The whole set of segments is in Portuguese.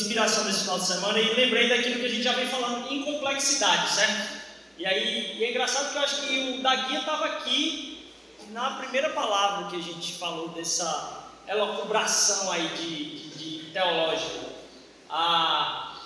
inspiração nesse final de semana e lembrei daquilo que a gente já vem falando em complexidade, certo? E aí, e é engraçado que eu acho que o Daguinha estava aqui na primeira palavra que a gente falou dessa elocubração aí de, de, de teológica. A,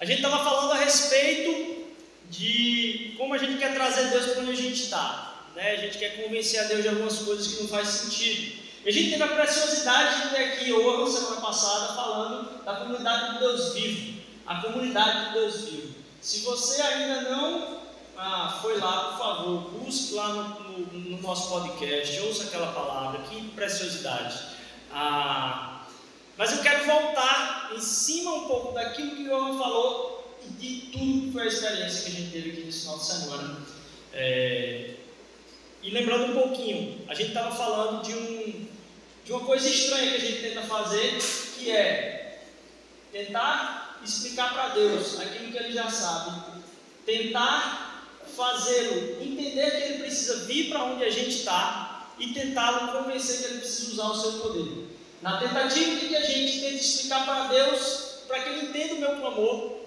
a gente estava falando a respeito de como a gente quer trazer Deus para onde a gente está. Né? A gente quer convencer a Deus de algumas coisas que não faz sentido. E a gente teve a preciosidade de ter aqui, ou semana passada, falando da comunidade de Deus vivo. A comunidade de Deus vivo. Se você ainda não ah, foi lá, por favor, busque lá no, no, no, nosso podcast, ouça aquela palavra, que preciosidade. Ah, mas eu quero voltar em cima um pouco daquilo que o Johan falou e de tudo que foi a experiência que a gente teve aqui nesse final de semana. É, e lembrando um pouquinho, a gente estava falando de, um, de uma coisa estranha que a gente tenta fazer, que é tentar explicar para Deus aquilo que Ele já sabe, tentar fazê-lo entender que Ele precisa vir para onde a gente está e tentá-lo convencer que Ele precisa usar o seu poder. Na tentativa de que a gente tente explicar para Deus, para que Ele entenda o meu clamor,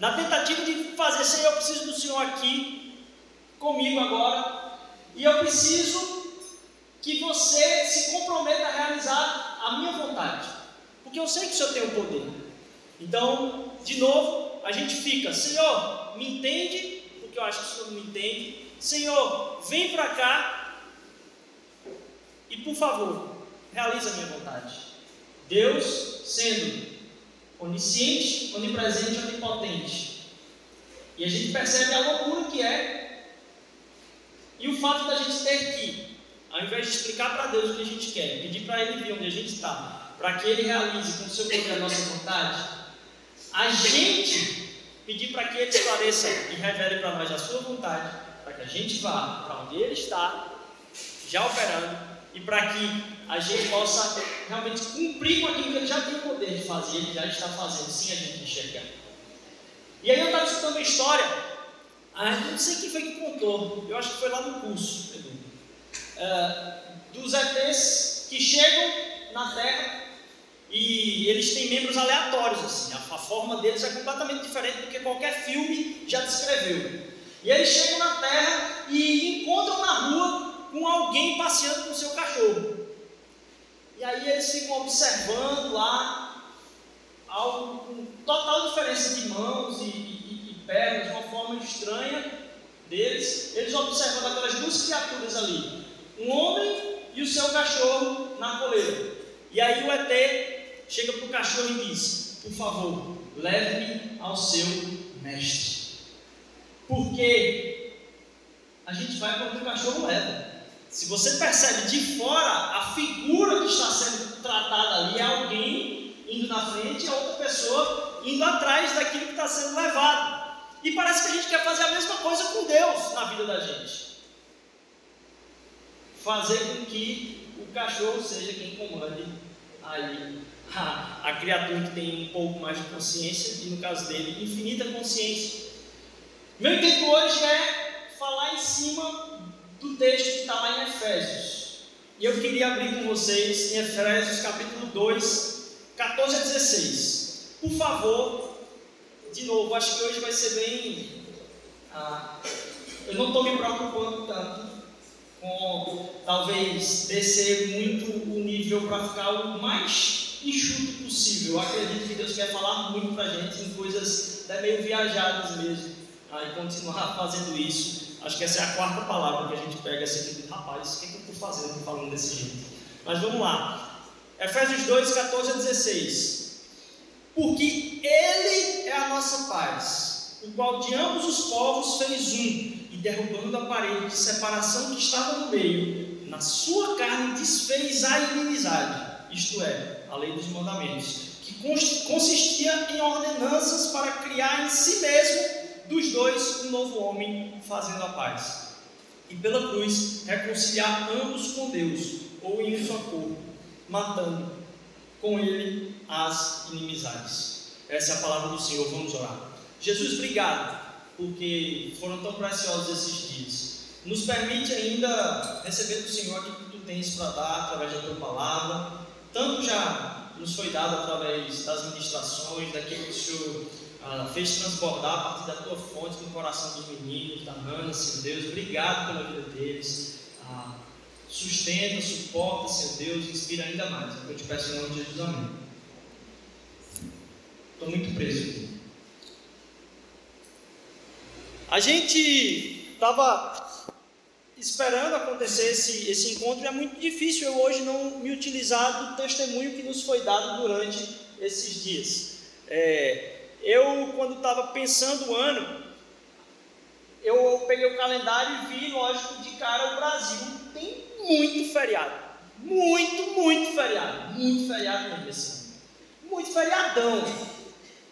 na tentativa de fazer, Senhor, eu preciso do Senhor aqui, comigo agora, e eu preciso que você se comprometa a realizar a minha vontade, porque eu sei que o Senhor tem o poder. Então, de novo, a gente fica, Senhor, me entende, porque eu acho que o Senhor me entende. Senhor, vem para cá e, por favor, realiza a minha vontade. Deus sendo onisciente, onipresente, onipotente. E a gente percebe a loucura que é e o fato da gente ter que, ao invés de explicar para Deus o que a gente quer, pedir para Ele vir onde a gente está, para que Ele realize com o seu poder a nossa vontade, a gente pedir para que Ele esclareça e revele para nós a sua vontade, para que a gente vá para onde Ele está, já operando, e para que a gente possa realmente cumprir com aquilo que Ele já tem o poder de fazer, Ele já está fazendo, sem a gente enxergar. E aí eu estava escutando uma história ah, não sei quem foi que contou, eu acho que foi lá no curso, Edu. Uh, dos ETs que chegam na Terra e eles têm membros aleatórios, assim, a, a, forma deles é completamente diferente do que qualquer filme já descreveu. E eles chegam na Terra e encontram na rua com alguém passeando com seu cachorro. E aí eles ficam observando lá algo com total diferença de mãos e, pernas, de uma forma estranha deles, eles observando aquelas duas criaturas ali, um homem e o seu cachorro na coleira. E aí o ET chega para o cachorro e diz: Por favor, leve-me ao seu mestre. Porque a gente vai quando o cachorro leva. Se você percebe de fora, a figura que está sendo tratada ali é alguém indo na frente e a outra pessoa indo atrás daquilo que está sendo levado. E parece que a gente quer fazer a mesma coisa com Deus na vida da gente. Fazer com que o cachorro seja quem comande aí a, a criatura que tem um pouco mais de consciência e no caso dele, infinita consciência. Meu intuito hoje é falar em cima do texto que está lá em Efésios. E eu queria abrir com vocês em Efésios capítulo 2, 14 a 16. Por favor, de novo, acho que hoje vai ser bem. Ah, eu não estou me preocupando tanto com talvez descer muito o nível para ficar o mais enxuto possível. Eu acredito que Deus quer falar muito para a gente em coisas até meio viajadas mesmo. E continuar fazendo isso. Acho que essa é a quarta palavra que a gente pega assim, de rapaz, o que, é que eu estou fazendo falando desse jeito? Mas vamos lá. Efésios 2, 14 a 16 porque Ele é a nossa paz, o qual de ambos os povos fez um, derrubando a parede de separação que estava no meio, na sua carne desfez a inimizade, isto é, a lei dos mandamentos, que consistia em ordenanças para criar em si mesmo dos dois um novo homem, fazendo a paz. E pela cruz reconciliar ambos com Deus, ou em só corpo, matando com ele as inimizades. Essa é a palavra do Senhor, vamos orar. Jesus, obrigado, porque foram tão preciosos esses dias. nos permite ainda receber do Senhor aquilo que tu tens para dar através da tua palavra. Tanto já nos foi dado através das ministrações, daquilo que o Senhor ah, fez transbordar a partir da tua fonte no coração dos meninos, da Ana, Senhor Deus. Obrigado pela vida deles. Ah, sustenta, suporta, Senhor Deus, inspira ainda mais. Eu te peço em nome de Jesus. Amém. Estou muito preso. A gente estava esperando acontecer esse, esse encontro e é muito difícil eu hoje não me utilizar do testemunho que nos foi dado durante esses dias. É, eu, quando estava pensando o ano, eu peguei o calendário e vi, lógico, de cara o Brasil tem muito feriado. Muito, muito feriado. Muito feriado mesmo assim. Muito feriadão.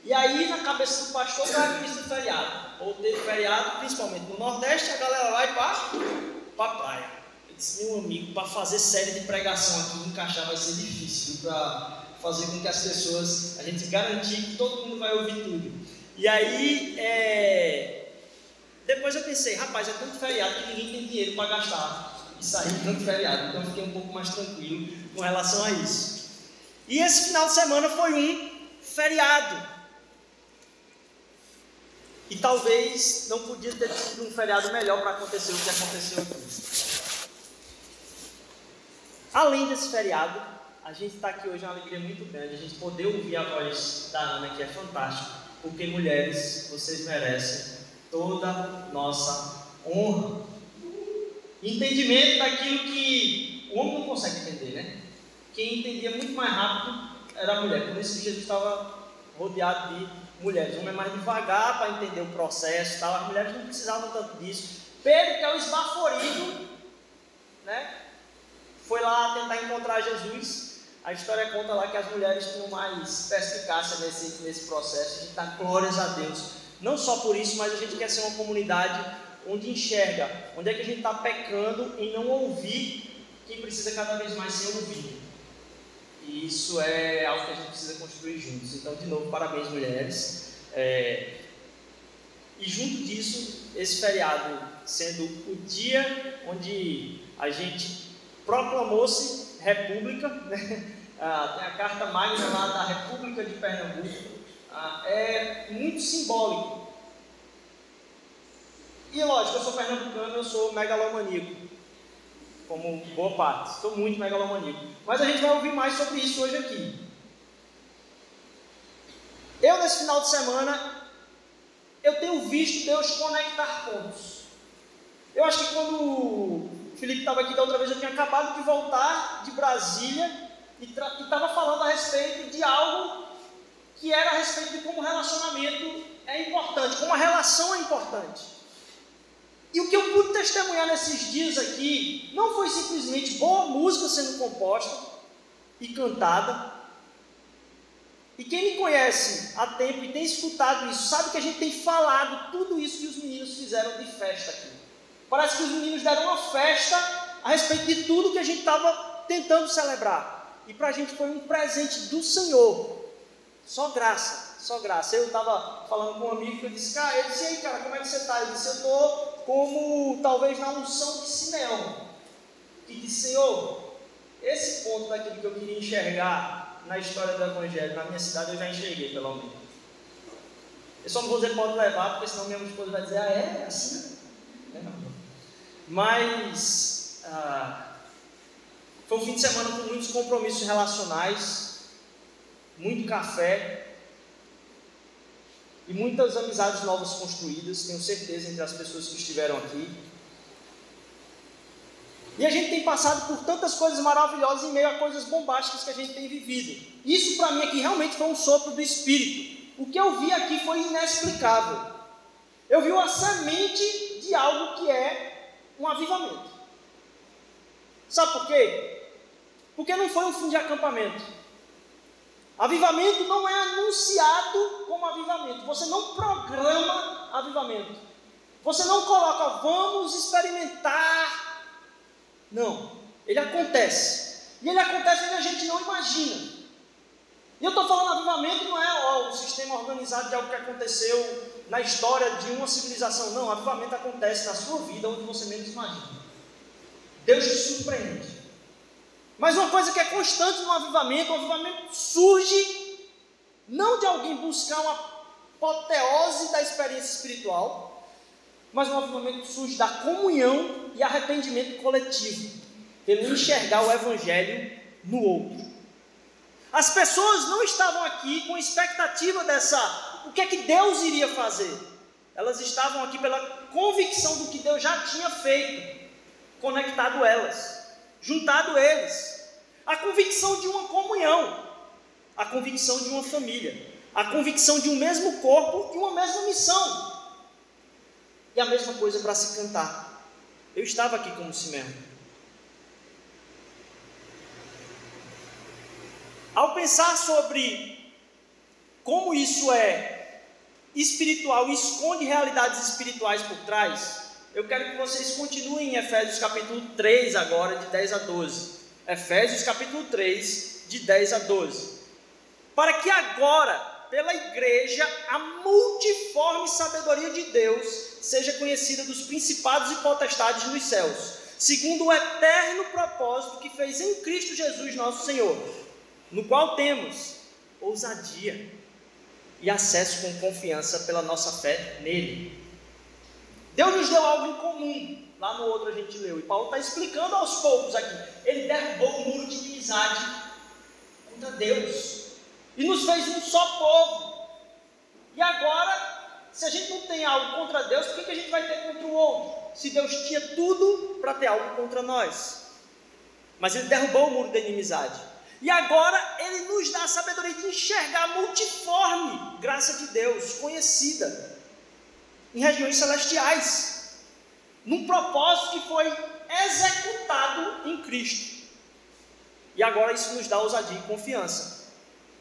E aí, na cabeça do pastor, vai vir do feriado. Ou teve feriado, principalmente no Nordeste, a galera vai para a praia. Eu disse, meu amigo, para fazer série de pregação aqui, encaixar vai ser difícil. Para fazer com que as pessoas, a gente garantir que todo mundo vai ouvir tudo. E aí, é... depois eu pensei, rapaz, é tanto feriado que ninguém tem dinheiro para gastar e sair de tanto feriado. Então eu fiquei um pouco mais tranquilo com relação a isso. E esse final de semana foi um feriado. E talvez não podia ter sido um feriado melhor para acontecer o que aconteceu aqui. Além desse feriado, a gente está aqui hoje é uma alegria muito grande, a gente poder ouvir a voz da Ana, que é fantástica, porque mulheres, vocês merecem toda nossa honra. Entendimento daquilo que o homem não consegue entender, né? Quem entendia muito mais rápido era a mulher, por isso que Jesus estava rodeado de mulheres. O homem é mais devagar para entender o processo, tal. as mulheres não precisavam tanto disso. Pedro, que é o esbaforido, né? foi lá tentar encontrar Jesus. A história conta lá que as mulheres tinham mais perspicácia nesse, nesse processo. A gente dá glórias a Deus. Não só por isso, mas a gente quer ser uma comunidade onde enxerga onde é que a gente está pecando em não ouvir quem precisa cada vez mais ser ouvido. E isso é algo que a gente precisa construir juntos. Então, de novo, parabéns, mulheres. É... E junto disso, esse feriado sendo o dia onde a gente proclamou-se república, né? ah, tem a carta magna lá da República de Pernambuco, ah, é muito simbólico. E lógico, eu sou pernambucano, eu sou megalomaníaco como boa parte. Estou muito megalomaníaco. Mas a gente vai ouvir mais sobre isso hoje aqui. Eu, nesse final de semana, eu tenho visto Deus conectar pontos. Eu acho que quando o Felipe estava aqui da outra vez, eu tinha acabado de voltar de Brasília e estava falando a respeito de algo que era a respeito de como relacionamento é importante, como a relação é importante. E o que eu pude testemunhar nesses dias aqui não foi simplesmente boa música sendo composta e cantada. E quem me conhece há tempo e tem escutado isso, sabe que a gente tem falado tudo isso que os meninos fizeram de festa aqui. Parece que os meninos deram uma festa a respeito de tudo que a gente estava tentando celebrar. E para a gente foi um presente do Senhor. Só graça, só graça. Eu estava falando com um amigo que eu disse, cara, ele disse, aí, cara, como é que você está? Ele disse, eu estou como talvez na unção de Simeão, que disse, Senhor, esse ponto daquilo que eu queria enxergar na história do Evangelho, na minha cidade, eu já enxerguei, pelo menos. Eu só não vou dizer pode levar, porque senão minha esposa vai dizer, ah, é? é assim? É, Mas ah, foi um fim de semana com muitos compromissos relacionais, muito café, e muitas amizades novas construídas, tenho certeza, entre as pessoas que estiveram aqui. E a gente tem passado por tantas coisas maravilhosas em meio a coisas bombásticas que a gente tem vivido. Isso para mim aqui realmente foi um sopro do Espírito. O que eu vi aqui foi inexplicável. Eu vi uma semente de algo que é um avivamento. Sabe por quê? Porque não foi um fim de acampamento. Avivamento não é anunciado como avivamento. Você não programa avivamento. Você não coloca, vamos experimentar. Não. Ele acontece. E ele acontece onde a gente não imagina. E eu estou falando avivamento não é ó, o sistema organizado de algo que aconteceu na história de uma civilização. Não, avivamento acontece na sua vida onde você menos imagina. Deus te surpreende. Mas uma coisa que é constante no avivamento, o avivamento surge não de alguém buscar uma apoteose da experiência espiritual, mas um avivamento surge da comunhão e arrependimento coletivo, pelo enxergar o evangelho no outro. As pessoas não estavam aqui com expectativa dessa, o que é que Deus iria fazer? Elas estavam aqui pela convicção do que Deus já tinha feito, conectado elas, juntado eles. A convicção de uma comunhão, a convicção de uma família, a convicção de um mesmo corpo e uma mesma missão. E a mesma coisa para se cantar. Eu estava aqui como Simeão. Ao pensar sobre como isso é espiritual e esconde realidades espirituais por trás, eu quero que vocês continuem em Efésios capítulo 3 agora, de 10 a 12. Efésios capítulo 3, de 10 a 12. Para que agora, pela igreja, a multiforme sabedoria de Deus seja conhecida dos principados e potestades nos céus, segundo o eterno propósito que fez em Cristo Jesus nosso Senhor no qual temos ousadia e acesso com confiança pela nossa fé nele. Deus nos deu algo em comum. Lá no outro a gente leu. E Paulo está explicando aos poucos aqui. Ele derrubou o muro de inimizade contra Deus. E nos fez um só povo. E agora, se a gente não tem algo contra Deus, por que, que a gente vai ter contra o outro? Se Deus tinha tudo para ter algo contra nós. Mas ele derrubou o muro da inimizade. E agora ele nos dá a sabedoria de enxergar multiforme graça de Deus, conhecida em regiões celestiais, num propósito que foi executado em Cristo. E agora isso nos dá ousadia e confiança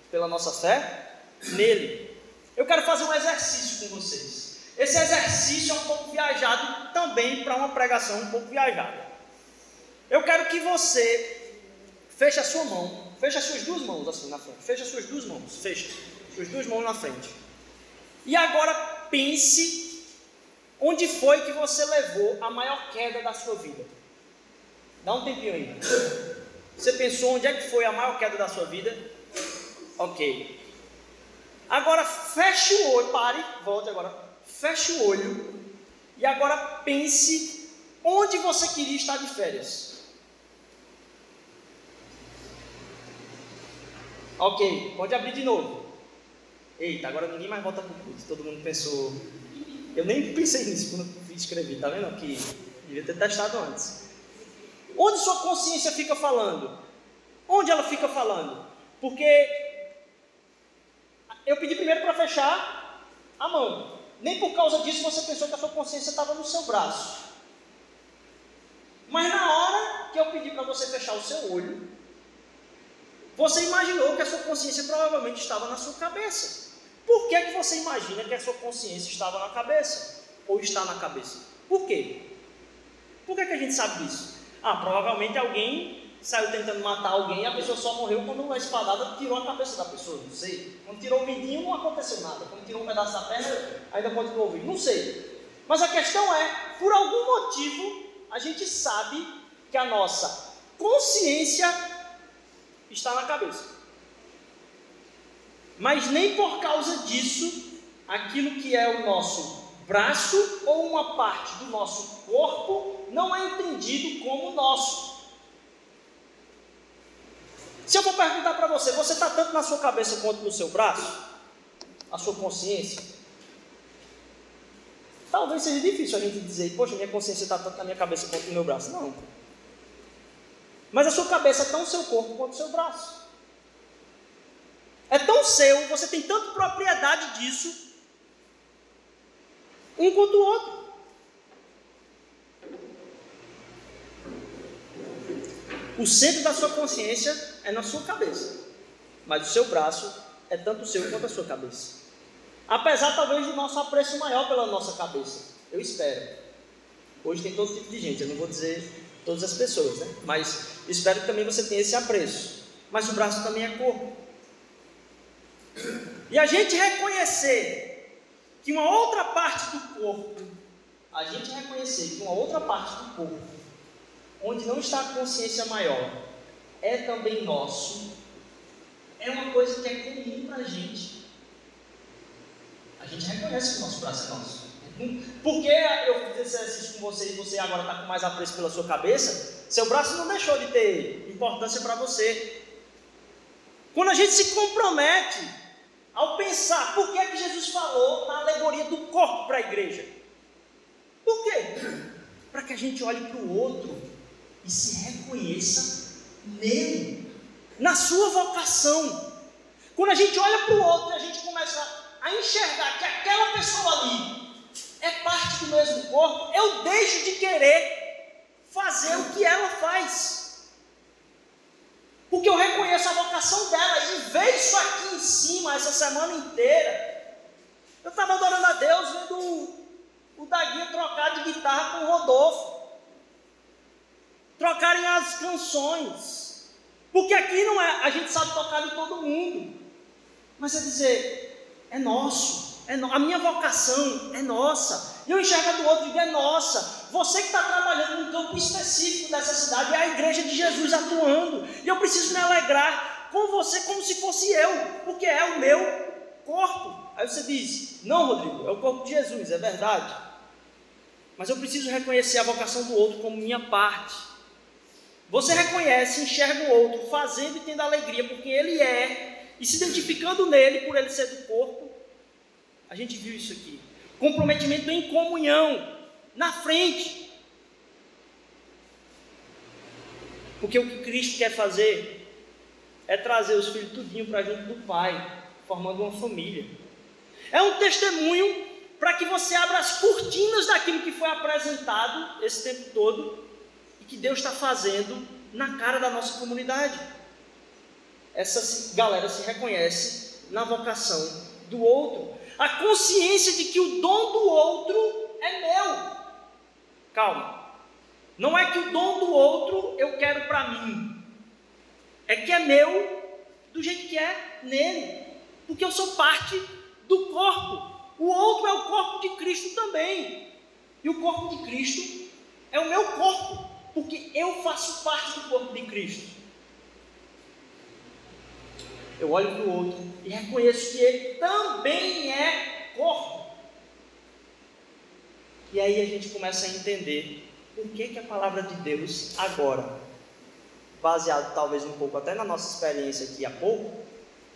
pela nossa fé nele. Eu quero fazer um exercício com vocês. Esse exercício é um pouco viajado também para uma pregação um pouco viajada. Eu quero que você feche a sua mão Fecha as suas duas mãos assim na frente. Fecha as suas duas mãos. Fecha. Suas duas mãos na frente. E agora pense onde foi que você levou a maior queda da sua vida. Dá um tempinho aí. Você pensou onde é que foi a maior queda da sua vida? Ok. Agora feche o olho, pare, volte agora. Feche o olho e agora pense onde você queria estar de férias. Ok, pode abrir de novo. Eita, agora ninguém mais volta para o culto. Todo mundo pensou. Eu nem pensei nisso quando escrevi, tá vendo? Que devia ter testado antes. Onde sua consciência fica falando? Onde ela fica falando? Porque eu pedi primeiro para fechar a mão. Nem por causa disso você pensou que a sua consciência estava no seu braço. Mas na hora que eu pedi para você fechar o seu olho, você imaginou que a sua consciência provavelmente estava na sua cabeça. Por que, que você imagina que a sua consciência estava na cabeça? Ou está na cabeça? Por quê? Por que, que a gente sabe disso? Ah, provavelmente alguém saiu tentando matar alguém e a pessoa só morreu quando uma espadada tirou a cabeça da pessoa. Não sei. Quando tirou o vidinho não aconteceu nada. Quando tirou um pedaço da perna, ainda continuou ouvindo. Não sei. Mas a questão é, por algum motivo, a gente sabe que a nossa consciência está na cabeça. Mas nem por causa disso, aquilo que é o nosso braço ou uma parte do nosso corpo não é entendido como nosso. Se eu for perguntar para você, você está tanto na sua cabeça quanto no seu braço? A sua consciência? Talvez seja difícil a gente dizer, poxa, minha consciência está tanto na minha cabeça quanto no meu braço. Não. Mas a sua cabeça é tão seu corpo quanto o seu braço. É tão seu, você tem tanta propriedade disso, um quanto o outro. O centro da sua consciência é na sua cabeça, mas o seu braço é tanto seu quanto a sua cabeça. Apesar talvez do nosso apreço maior pela nossa cabeça, eu espero. Hoje tem todo tipo de gente, eu não vou dizer todas as pessoas, né? Mas espero que também você tenha esse apreço. Mas o braço também é corpo. E a gente reconhecer que uma outra parte do corpo, a gente reconhecer que uma outra parte do corpo, onde não está a consciência maior, é também nosso, é uma coisa que é comum para a gente. A gente reconhece que o nosso braço é nosso. Porque eu fiz esse exercício com você e você agora está com mais apreço pela sua cabeça, seu braço não deixou de ter importância para você. Quando a gente se compromete ao pensar por que, é que Jesus falou na alegoria do corpo para a igreja. Por quê? Para que a gente olhe para o outro e se reconheça nele, na sua vocação. Quando a gente olha para o outro a gente começa a enxergar que aquela pessoa ali é parte do mesmo corpo, eu deixo de querer fazer o que ela faz. Porque eu reconheço a vocação dela e ver isso aqui em cima essa semana inteira. Eu estava adorando a Deus vendo o, o Daguinho trocar de guitarra com o Rodolfo. Trocarem as canções. Porque aqui não é, a gente sabe tocar de todo mundo. Mas é dizer, é nosso. É no, a minha vocação é nossa. E eu enxergo a do outro e digo, é nossa. Você que está trabalhando num campo específico dessa cidade, é a igreja de Jesus atuando. E eu preciso me alegrar com você como se fosse eu, porque é o meu corpo. Aí você diz: Não, Rodrigo, é o corpo de Jesus, é verdade. Mas eu preciso reconhecer a vocação do outro como minha parte. Você reconhece, enxerga o outro, fazendo e tendo alegria, porque ele é, e se identificando nele por ele ser do corpo. A gente viu isso aqui. Comprometimento em comunhão na frente. Porque o que Cristo quer fazer é trazer os filhos tudinho para junto do Pai, formando uma família. É um testemunho para que você abra as cortinas daquilo que foi apresentado esse tempo todo e que Deus está fazendo na cara da nossa comunidade. Essa galera se reconhece na vocação do outro, a consciência de que o dom do outro é meu. Calma. Não é que o dom do outro eu quero para mim. É que é meu do jeito que é nele. Porque eu sou parte do corpo. O outro é o corpo de Cristo também. E o corpo de Cristo é o meu corpo. Porque eu faço parte do corpo de Cristo. Eu olho para o outro e reconheço que ele também é corpo. E aí a gente começa a entender por que, que a palavra de Deus agora, baseado talvez um pouco até na nossa experiência aqui há pouco,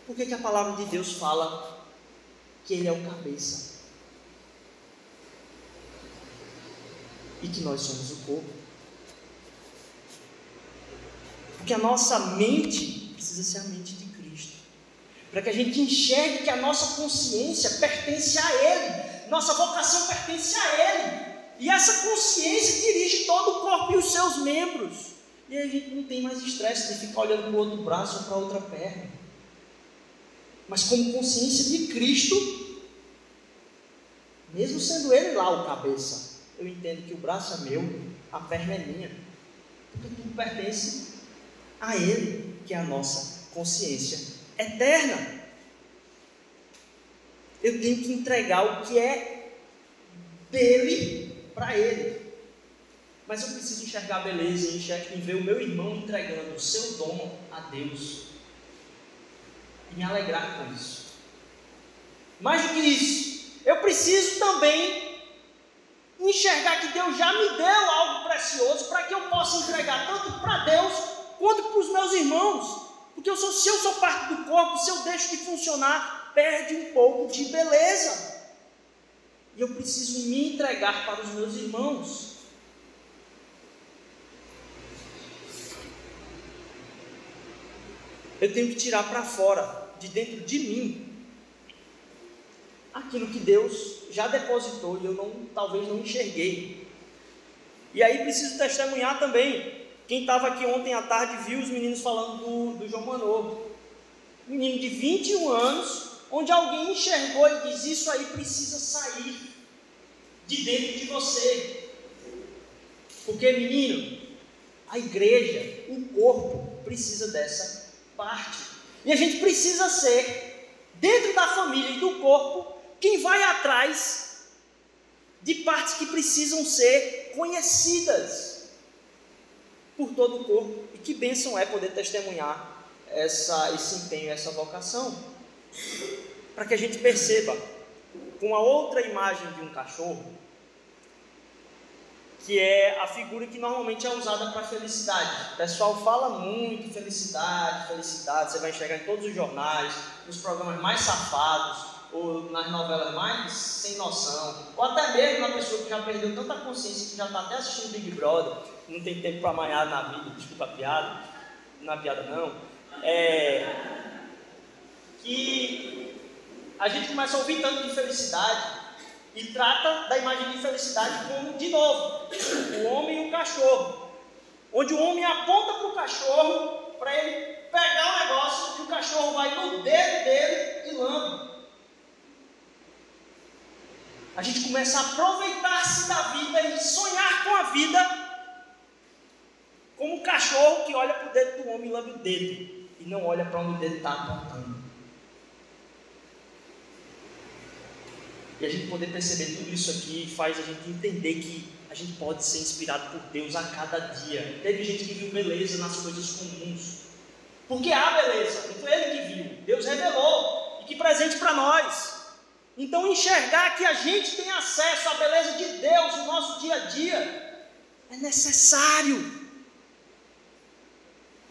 por que, que a palavra de Deus fala que Ele é o cabeça? E que nós somos o corpo? Porque a nossa mente precisa ser a mente de Cristo, para que a gente enxergue que a nossa consciência pertence a Ele, nossa vocação pertence a Ele. E essa consciência dirige todo o corpo e os seus membros. E a gente não tem mais estresse de ficar olhando para o outro braço ou para a outra perna. Mas como consciência de Cristo, mesmo sendo Ele lá o cabeça, eu entendo que o braço é meu, a perna é minha. Porque tudo pertence a Ele, que é a nossa consciência eterna eu tenho que entregar o que é dele para ele. Mas eu preciso enxergar a beleza e ver o meu irmão entregando o seu dom a Deus. E me alegrar com isso. Mais do que isso, eu preciso também enxergar que Deus já me deu algo precioso para que eu possa entregar tanto para Deus quanto para os meus irmãos. Porque eu sou, se eu sou parte do corpo, se eu deixo de funcionar, perde um pouco de beleza. E eu preciso me entregar para os meus irmãos. Eu tenho que tirar para fora, de dentro de mim, aquilo que Deus já depositou e eu não, talvez não enxerguei. E aí preciso testemunhar também. Quem estava aqui ontem à tarde viu os meninos falando do, do João Manovo. Menino de 21 anos, onde alguém enxergou e diz: Isso aí precisa sair de dentro de você. Porque, menino, a igreja, o corpo, precisa dessa parte. E a gente precisa ser dentro da família e do corpo, quem vai atrás de partes que precisam ser conhecidas por todo o corpo. E que bênção é poder testemunhar essa, esse empenho, essa vocação. Para que a gente perceba, com a outra imagem de um cachorro, que é a figura que normalmente é usada para felicidade. O pessoal fala muito felicidade, felicidade, você vai enxergar em todos os jornais, nos programas mais safados, ou nas novelas mais sem noção, ou até mesmo na pessoa que já perdeu tanta consciência que já está até assistindo Big Brother, não tem tempo para amanhar na vida, desculpa a piada, não é piada não, é que a gente começa a ouvir tanto de felicidade, e trata da imagem de felicidade como, de novo, o homem e o cachorro. Onde o homem aponta para o cachorro para ele pegar o negócio e o cachorro vai no dedo dele e lambe. A gente começa a aproveitar-se da vida e sonhar com a vida como o cachorro que olha para o dedo do homem e lambe o dedo e não olha para onde o dedo está apontando. E a gente poder perceber tudo isso aqui faz a gente entender que a gente pode ser inspirado por Deus a cada dia. Teve gente que viu beleza nas coisas comuns. Porque há beleza, não foi ele que viu, Deus revelou. E que presente para nós. Então enxergar que a gente tem acesso à beleza de Deus no nosso dia a dia é necessário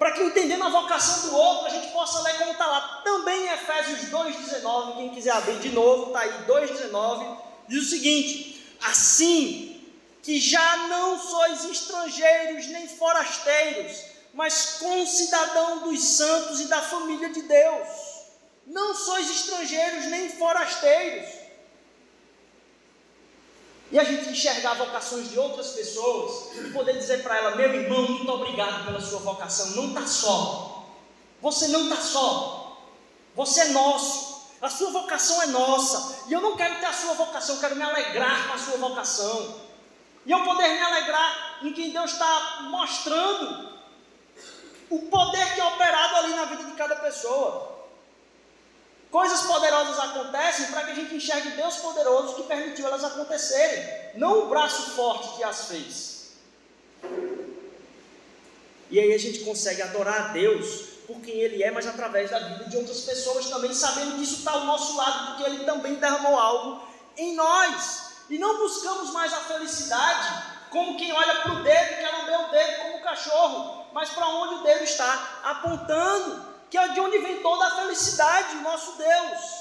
para que entendendo a vocação do outro, a gente possa ler como está lá. Também em Efésios 2,19, quem quiser abrir de novo, está aí 2,19, diz o seguinte: Assim que já não sois estrangeiros nem forasteiros, mas concidadão dos santos e da família de Deus. Não sois estrangeiros nem forasteiros e a gente enxergar vocações de outras pessoas e poder dizer para ela: meu irmão, muito obrigado pela sua vocação, não está só. Você não está só. Você é nosso. A sua vocação é nossa. E eu não quero ter a sua vocação, eu quero me alegrar com a sua vocação. E eu poder me alegrar em quem Deus está mostrando o poder que é operado ali na vida de cada pessoa. Coisas poderosas acontecem para que a gente enxergue Deus poderoso que permitiu elas acontecerem, não o braço forte que as fez. E aí a gente consegue adorar a Deus por quem Ele é, mas através da vida de outras pessoas também, sabendo que isso está ao nosso lado, porque Ele também derramou algo em nós. E não buscamos mais a felicidade como quem olha para o dedo quer lamber o dedo como o cachorro, mas para onde o dedo está apontando que é de onde vem toda a felicidade, nosso Deus.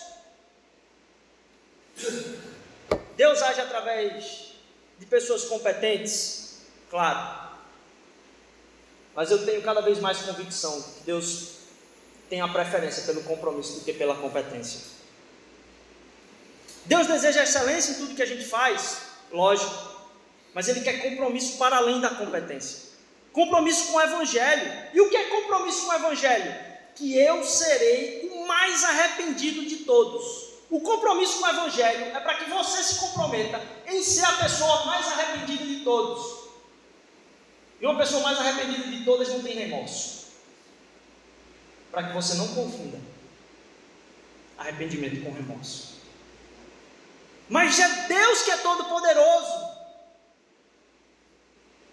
Deus age através de pessoas competentes, claro. Mas eu tenho cada vez mais convicção que Deus tem a preferência pelo compromisso do que pela competência. Deus deseja excelência em tudo que a gente faz, lógico, mas Ele quer compromisso para além da competência. Compromisso com o Evangelho. E o que é compromisso com o Evangelho? Que eu serei o mais arrependido de todos. O compromisso com o Evangelho é para que você se comprometa em ser a pessoa mais arrependida de todos. E uma pessoa mais arrependida de todas não tem remorso. Para que você não confunda arrependimento com remorso. Mas é Deus que é todo poderoso.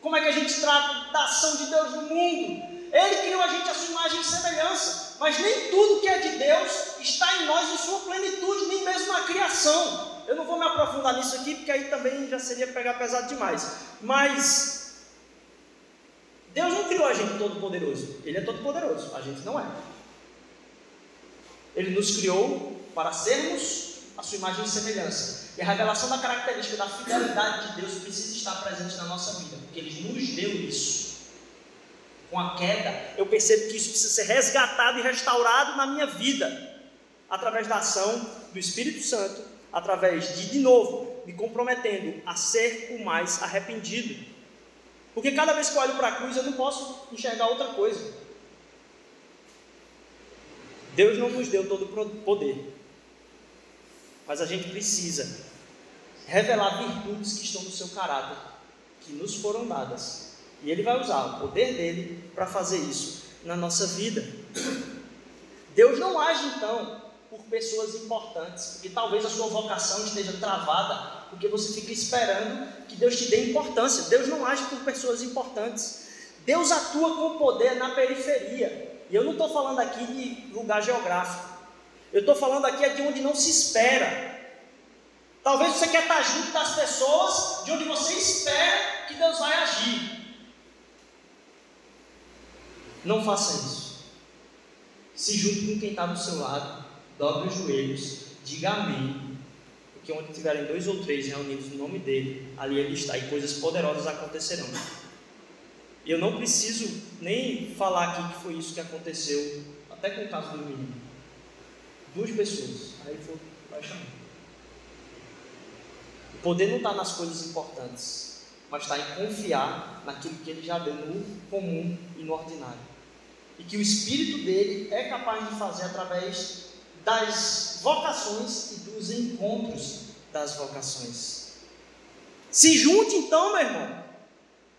Como é que a gente trata da ação de Deus no mundo? Ele criou a gente a sua imagem e semelhança, mas nem tudo que é de Deus está em nós em sua plenitude, nem mesmo na criação. Eu não vou me aprofundar nisso aqui, porque aí também já seria pegar pesado demais. Mas Deus não criou a gente todo poderoso. Ele é todo poderoso, a gente não é. Ele nos criou para sermos a sua imagem e semelhança. E a revelação da característica da fidelidade de Deus precisa estar presente na nossa vida, porque Ele nos deu isso com a queda, eu percebo que isso precisa ser resgatado e restaurado na minha vida, através da ação do Espírito Santo, através de, de novo, me comprometendo a ser o mais arrependido. Porque cada vez que eu olho para a cruz, eu não posso enxergar outra coisa. Deus não nos deu todo o poder, mas a gente precisa revelar virtudes que estão no seu caráter, que nos foram dadas e Ele vai usar o poder dele para fazer isso na nossa vida. Deus não age então por pessoas importantes, porque talvez a sua vocação esteja travada, porque você fica esperando que Deus te dê importância. Deus não age por pessoas importantes. Deus atua com poder na periferia. E eu não estou falando aqui de lugar geográfico. Eu estou falando aqui de onde não se espera. Talvez você quer estar junto das pessoas de onde você espera que Deus vai agir. Não faça isso. Se junte com quem está do seu lado, dobre os joelhos, diga amém. Porque onde tiverem dois ou três reunidos no nome dele, ali ele está e coisas poderosas acontecerão. Eu não preciso nem falar aqui que foi isso que aconteceu, até com o caso do menino. Duas pessoas, aí foi paixão. O poder não está nas coisas importantes, mas está em confiar naquilo que ele já deu no comum e no ordinário. E que o Espírito dele é capaz de fazer através das vocações e dos encontros das vocações. Se junte então, meu irmão,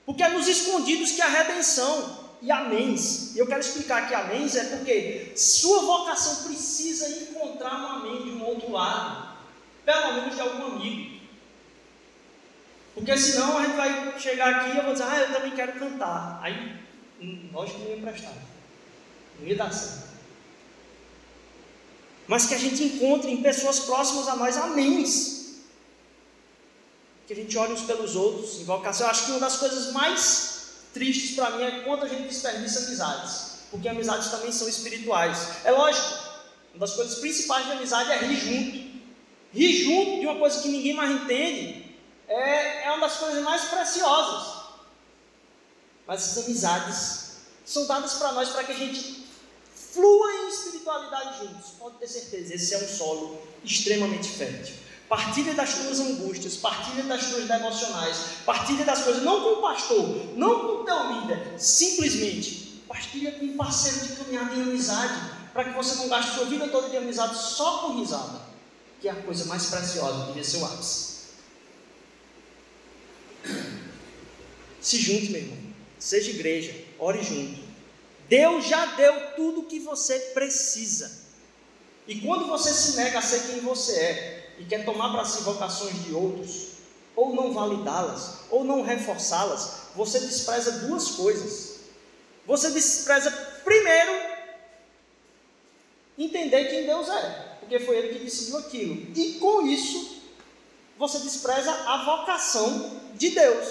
porque é nos escondidos que a redenção e améns. E eu quero explicar que améns é porque sua vocação precisa encontrar um amém de um outro lado, pelo menos de algum amigo. Porque senão a gente vai chegar aqui e eu vou dizer, ah, eu também quero cantar. Aí, lógico que não ia prestar. Certo. Mas que a gente encontre em pessoas próximas a nós améns. Que a gente olhe uns pelos outros, em vocação. Eu acho que uma das coisas mais tristes para mim é quando a gente desperdiça amizades. Porque amizades também são espirituais. É lógico, uma das coisas principais de amizade é rir junto. Rir junto de uma coisa que ninguém mais entende é, é uma das coisas mais preciosas. Mas essas amizades são dadas para nós para que a gente flua em espiritualidade juntos. Pode ter certeza, esse é um solo extremamente fértil. Partilha das tuas angústias, partilha das tuas devocionais, partilha das coisas, não com o pastor, não com o teu líder, simplesmente partilha com um parceiro de caminhada em amizade, para que você não gaste sua vida toda de amizade só com risada, que é a coisa mais preciosa, devia ser o ápice. Se junte, meu irmão. Seja igreja, ore junto. Deus já deu tudo o que você precisa. E quando você se nega a ser quem você é e quer tomar para si vocações de outros, ou não validá-las, ou não reforçá-las, você despreza duas coisas. Você despreza, primeiro, entender quem Deus é, porque foi Ele que decidiu aquilo. E com isso, você despreza a vocação de Deus.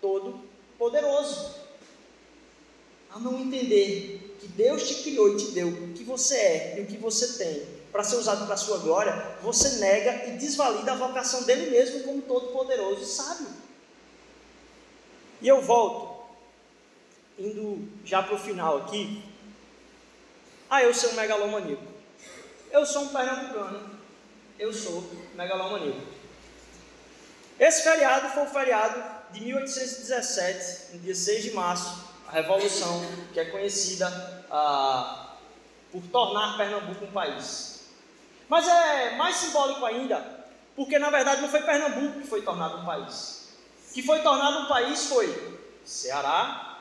Todo-Poderoso. A não entender que Deus te criou e te deu o que você é e o que você tem para ser usado para a sua glória, você nega e desvalida a vocação dele mesmo como todo-poderoso e sábio. E eu volto, indo já para o final aqui. Ah, eu sou um megalomaníaco. Eu sou um pernambucano. Eu sou megalomaníaco. Esse feriado foi o feriado de 1817, no dia 6 de março, Revolução, que é conhecida ah, por tornar Pernambuco um país. Mas é mais simbólico ainda, porque na verdade não foi Pernambuco que foi tornado um país. Que foi tornado um país foi Ceará,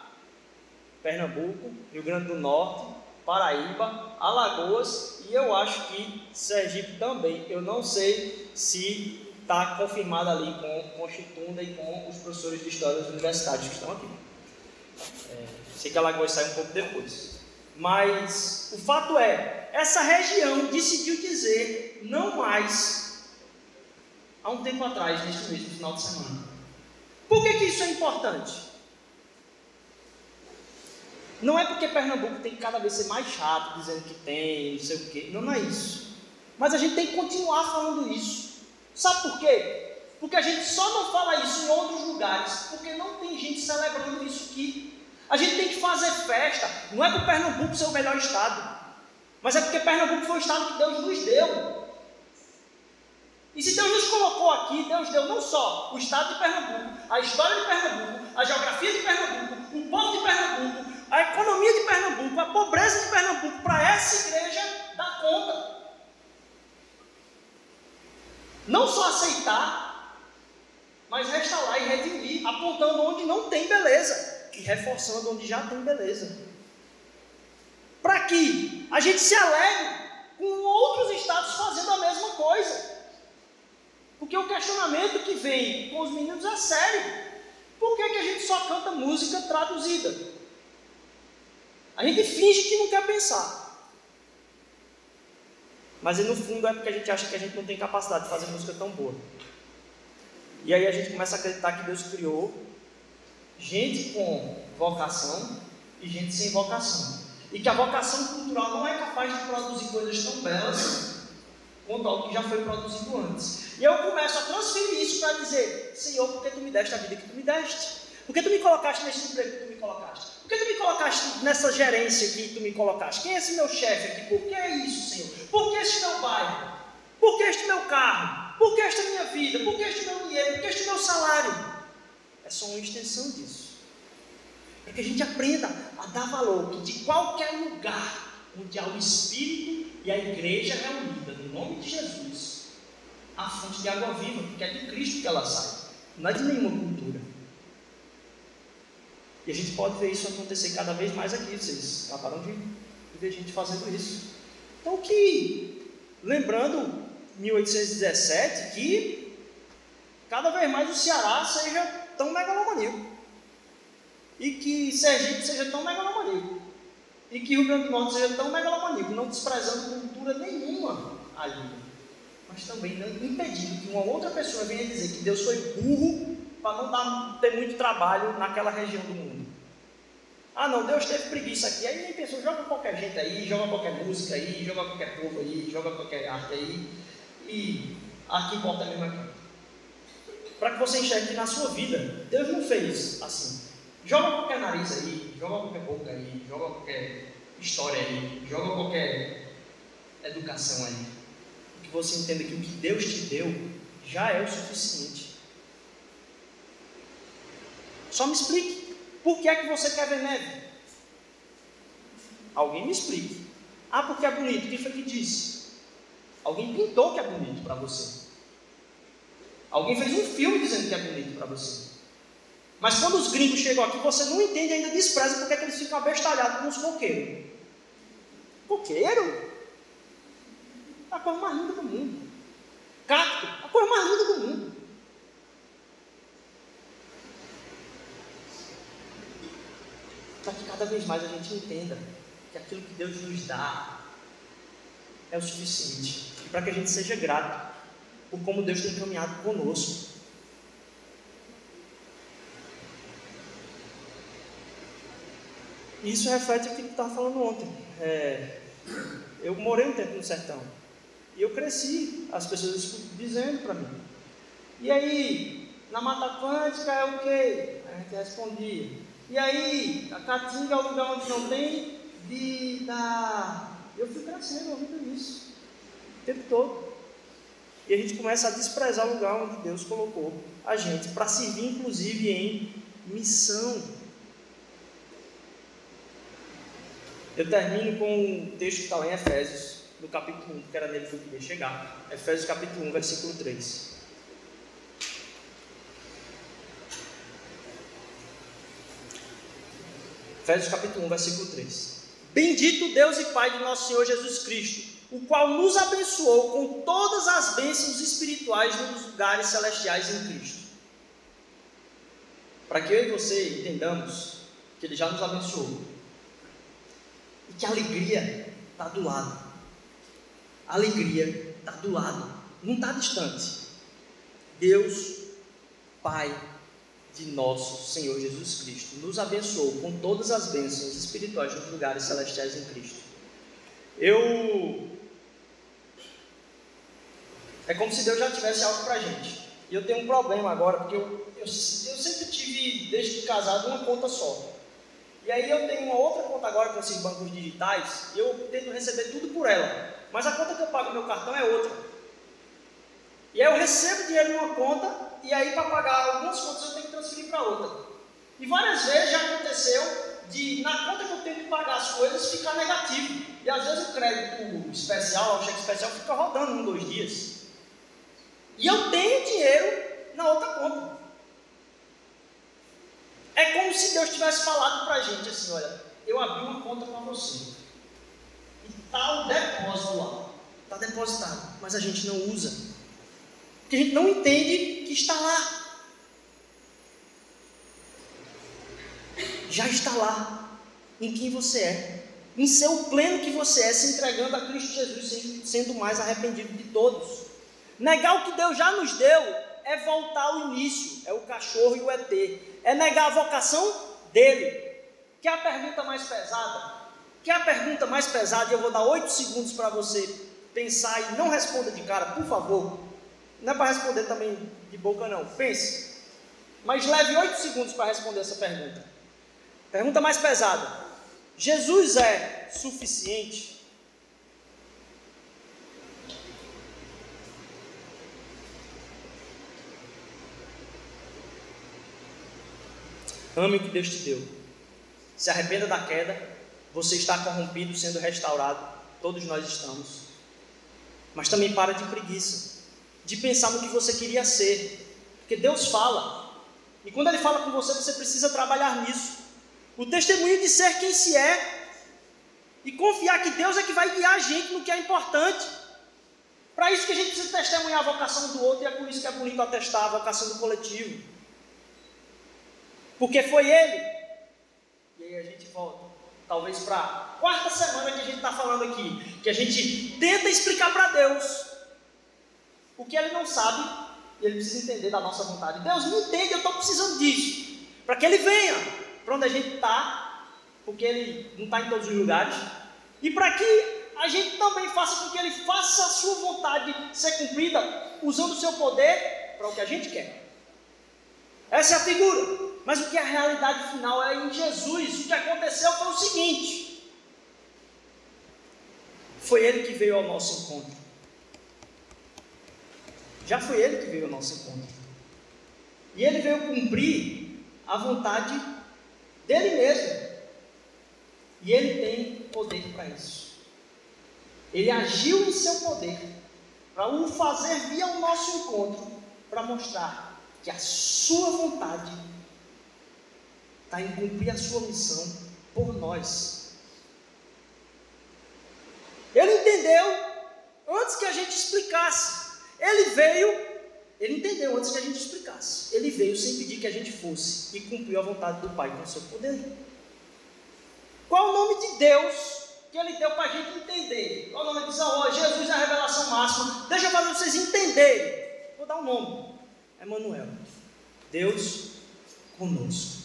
Pernambuco, Rio Grande do Norte, Paraíba, Alagoas e eu acho que Sergipe também. Eu não sei se está confirmado ali com, com Chitunda e com os professores de história das universidades que estão aqui. É, sei que a Lagoa sai um pouco depois. Mas o fato é, essa região decidiu dizer não mais há um tempo atrás, neste mês, no final de semana. Por que, que isso é importante? Não é porque Pernambuco tem que cada vez ser mais chato, dizendo que tem, não sei o quê. Não, não é isso. Mas a gente tem que continuar falando isso. Sabe por quê? Porque a gente só não fala isso em outros lugares, porque não tem gente celebrando isso aqui. A gente tem que fazer festa, não é para Pernambuco ser o melhor estado, mas é porque Pernambuco foi o estado que Deus nos deu. E se Deus nos colocou aqui, Deus deu não só o estado de Pernambuco, a história de Pernambuco, a geografia de Pernambuco, o povo de Pernambuco, a economia de Pernambuco, a pobreza de Pernambuco, para essa igreja dar conta. Não só aceitar, mas restaurar e redimir, apontando onde não tem beleza reforçando onde já tem beleza. Para que a gente se alegre com outros estados fazendo a mesma coisa. Porque o questionamento que vem com os meninos é sério. Por que, que a gente só canta música traduzida? A gente finge que não quer pensar. Mas no fundo é porque a gente acha que a gente não tem capacidade de fazer música tão boa. E aí a gente começa a acreditar que Deus criou gente com vocação e gente sem vocação. E que a vocação cultural não é capaz de produzir coisas tão belas quanto algo que já foi produzido antes. E eu começo a transferir isso para dizer: Senhor, por que tu me deste a vida que tu me deste? Por que tu me colocaste nesse emprego que tu me colocaste? Por que tu me colocaste nessa gerência que tu me colocaste? Quem é esse meu chefe aqui? Por que é isso, Senhor? Por que este meu bairro? Por que este meu carro? Por que esta minha vida? Por que este meu dinheiro? Por que este meu salário? É só uma extensão disso. É que a gente aprenda a dar valor que de qualquer lugar onde há o Espírito e a igreja reunida, no nome de Jesus, a fonte de água viva, porque é de Cristo que ela sai, não é de nenhuma cultura. E a gente pode ver isso acontecer cada vez mais aqui. Vocês acabaram de ver gente fazendo isso. Então, que, lembrando 1817, que cada vez mais o Ceará seja tão megalomaníaco. E que Sergipe seja tão megalomaníaco. E que Rio Grande do Norte seja tão megalomaníaco, não desprezando cultura nenhuma ali. Mas também não impedindo que uma outra pessoa venha dizer que Deus foi burro para não dar, ter muito trabalho naquela região do mundo. Ah não, Deus teve preguiça aqui, aí nem pensou, joga qualquer gente aí, joga qualquer música aí, joga qualquer povo aí, joga qualquer arte aí, e aqui importa a mesma coisa. Para que você enxergue que na sua vida, Deus não fez assim. Joga qualquer nariz aí, joga qualquer boca aí, joga qualquer história aí, joga qualquer educação aí. Que você entenda que o que Deus te deu já é o suficiente. Só me explique. Por que é que você quer ver neve? Alguém me explique. Ah, porque é bonito. Quem foi que disse? Alguém pintou que é bonito para você. Alguém fez um filme dizendo que é bonito para você. Mas quando os gringos chegam aqui, você não entende ainda, despreza porque é que eles ficam abestalhados com os coqueiros. Coqueiro? A coisa mais linda do mundo. Cacto? A coisa mais linda do mundo. para que cada vez mais a gente entenda que aquilo que Deus nos dá é o suficiente. E para que a gente seja grato por como Deus tem caminhado conosco. Isso reflete o que estava falando ontem. É, eu morei um tempo no sertão. E eu cresci, as pessoas dizendo para mim. E aí, na Mata Atlântica é o quê? A gente respondia. E aí, a Caatinga é o lugar onde não tem de dar. Eu fui crescendo ouvindo isso o tempo todo. E a gente começa a desprezar o lugar onde Deus colocou a gente, para servir inclusive em missão. Eu termino com um texto que está lá em Efésios, no capítulo 1, que era nele que eu queria chegar. Efésios capítulo 1, versículo 3. Efésios capítulo 1, versículo 3. Bendito Deus e Pai de nosso Senhor Jesus Cristo, o qual nos abençoou com todas as bênçãos espirituais nos lugares celestiais em Cristo. Para que eu e você entendamos que Ele já nos abençoou e que a alegria está do lado. A alegria está do lado, não está distante. Deus, Pai, de nosso Senhor Jesus Cristo. Nos abençoou com todas as bênçãos espirituais nos lugares celestiais em Cristo. Eu. É como se Deus já tivesse algo para gente. E eu tenho um problema agora, porque eu, eu, eu sempre tive, desde casado, uma conta só. E aí eu tenho uma outra conta agora com esses bancos digitais, e eu tento receber tudo por ela. Mas a conta que eu pago no meu cartão é outra. E aí eu recebo dinheiro numa conta e aí para pagar algumas contas eu tenho que transferir para outra. E várias vezes já aconteceu de, na conta que eu tenho que pagar as coisas, ficar negativo. E às vezes o crédito especial, o cheque especial, fica rodando um, dois dias. E eu tenho dinheiro na outra conta. É como se Deus tivesse falado para a gente assim: olha, eu abri uma conta para você. E está o depósito lá. está depositado, mas a gente não usa. Porque a gente não entende que está lá. Já está lá, em quem você é, em ser o pleno que você é, se entregando a Cristo Jesus, sendo mais arrependido de todos. Negar o que Deus já nos deu é voltar ao início, é o cachorro e o ET, é negar a vocação dele. Que é a pergunta mais pesada? Que é a pergunta mais pesada, e eu vou dar oito segundos para você pensar e não responda de cara, por favor. Não é para responder também de boca, não. Pense. Mas leve oito segundos para responder essa pergunta. Pergunta mais pesada: Jesus é suficiente? Ame o que Deus te deu. Se arrependa da queda. Você está corrompido, sendo restaurado. Todos nós estamos mas também para de preguiça, de pensar no que você queria ser, porque Deus fala, e quando Ele fala com você, você precisa trabalhar nisso. O testemunho de ser quem se é, e confiar que Deus é que vai guiar a gente no que é importante. Para isso que a gente precisa testemunhar a vocação do outro, e é por isso que é bonito atestar a vocação do coletivo. Porque foi Ele. E aí a gente volta talvez para a quarta semana que a gente está falando aqui, que a gente tenta explicar para Deus o que Ele não sabe e Ele precisa entender da nossa vontade. Deus me entende, eu estou precisando disso, para que Ele venha para onde a gente está, porque Ele não está em todos os lugares, e para que a gente também faça com que Ele faça a sua vontade ser cumprida, usando o seu poder para o que a gente quer. Essa é a figura. Mas o que é a realidade final é em Jesus. O que aconteceu foi o seguinte: foi Ele que veio ao nosso encontro. Já foi Ele que veio ao nosso encontro. E Ele veio cumprir a vontade dele mesmo. E Ele tem poder para isso. Ele agiu em seu poder para o fazer vir ao nosso encontro para mostrar que a sua vontade está em cumprir a sua missão por nós. Ele entendeu antes que a gente explicasse. Ele veio, ele entendeu antes que a gente explicasse. Ele veio sem pedir que a gente fosse e cumpriu a vontade do Pai com o seu poder. Qual o nome de Deus que ele deu para a gente entender? Qual o nome de oh, Jesus é a revelação máxima. Deixa eu fazer vocês entenderem. Vou dar um nome. Emanuel. Deus conosco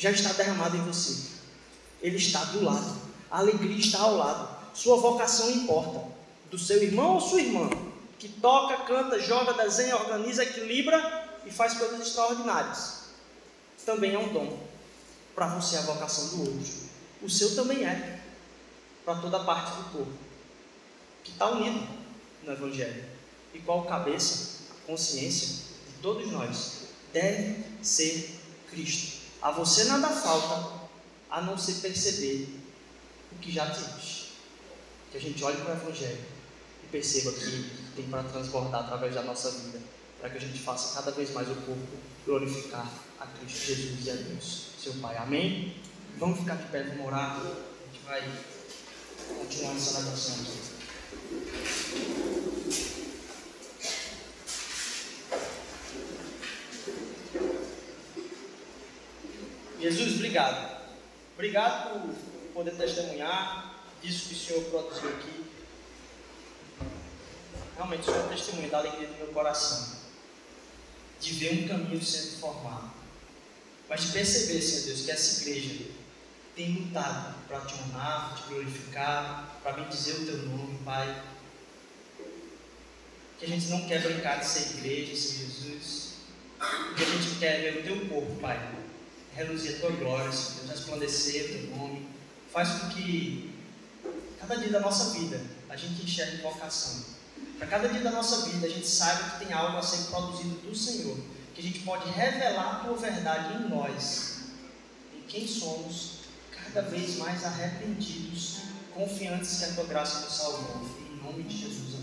já está derramado em você. Ele está do lado. A alegria está ao lado. Sua vocação importa. Do seu irmão ou sua irmã, que toca, canta, joga, desenha, organiza, equilibra e faz coisas extraordinárias. Também é um dom. Para você a vocação do outro. O seu também é. Para toda parte do corpo. Que está unido no Evangelho. E qual cabeça, a consciência de todos nós deve ser Cristo. A você nada falta a não ser perceber o que já temos. Que a gente olhe para o Evangelho e perceba que tem para transbordar através da nossa vida, para que a gente faça cada vez mais o corpo glorificar a Cristo Jesus e a Deus, seu Pai. Amém? Vamos ficar de pé, vamos orar. A gente vai continuar essa celebração Jesus, obrigado. Obrigado por poder testemunhar disso que o Senhor produziu aqui. Realmente, o Senhor é testemunho da alegria do meu coração. De ver um caminho sendo formado. Mas de perceber, Senhor Deus, que essa igreja tem lutado para te honrar, te glorificar, para me dizer o teu nome, Pai. Que a gente não quer brincar de ser igreja, Senhor Jesus. Que a gente quer ver o teu corpo, Pai reluzir a tua glória, Senhor resplandecer o teu nome. Faz com que cada dia da nossa vida a gente enxergue vocação. Para cada dia da nossa vida a gente saiba que tem algo a ser produzido do Senhor, que a gente pode revelar a tua verdade em nós, em quem somos, cada vez mais arrependidos, confiantes que a tua graça nos salvou. Em nome de Jesus.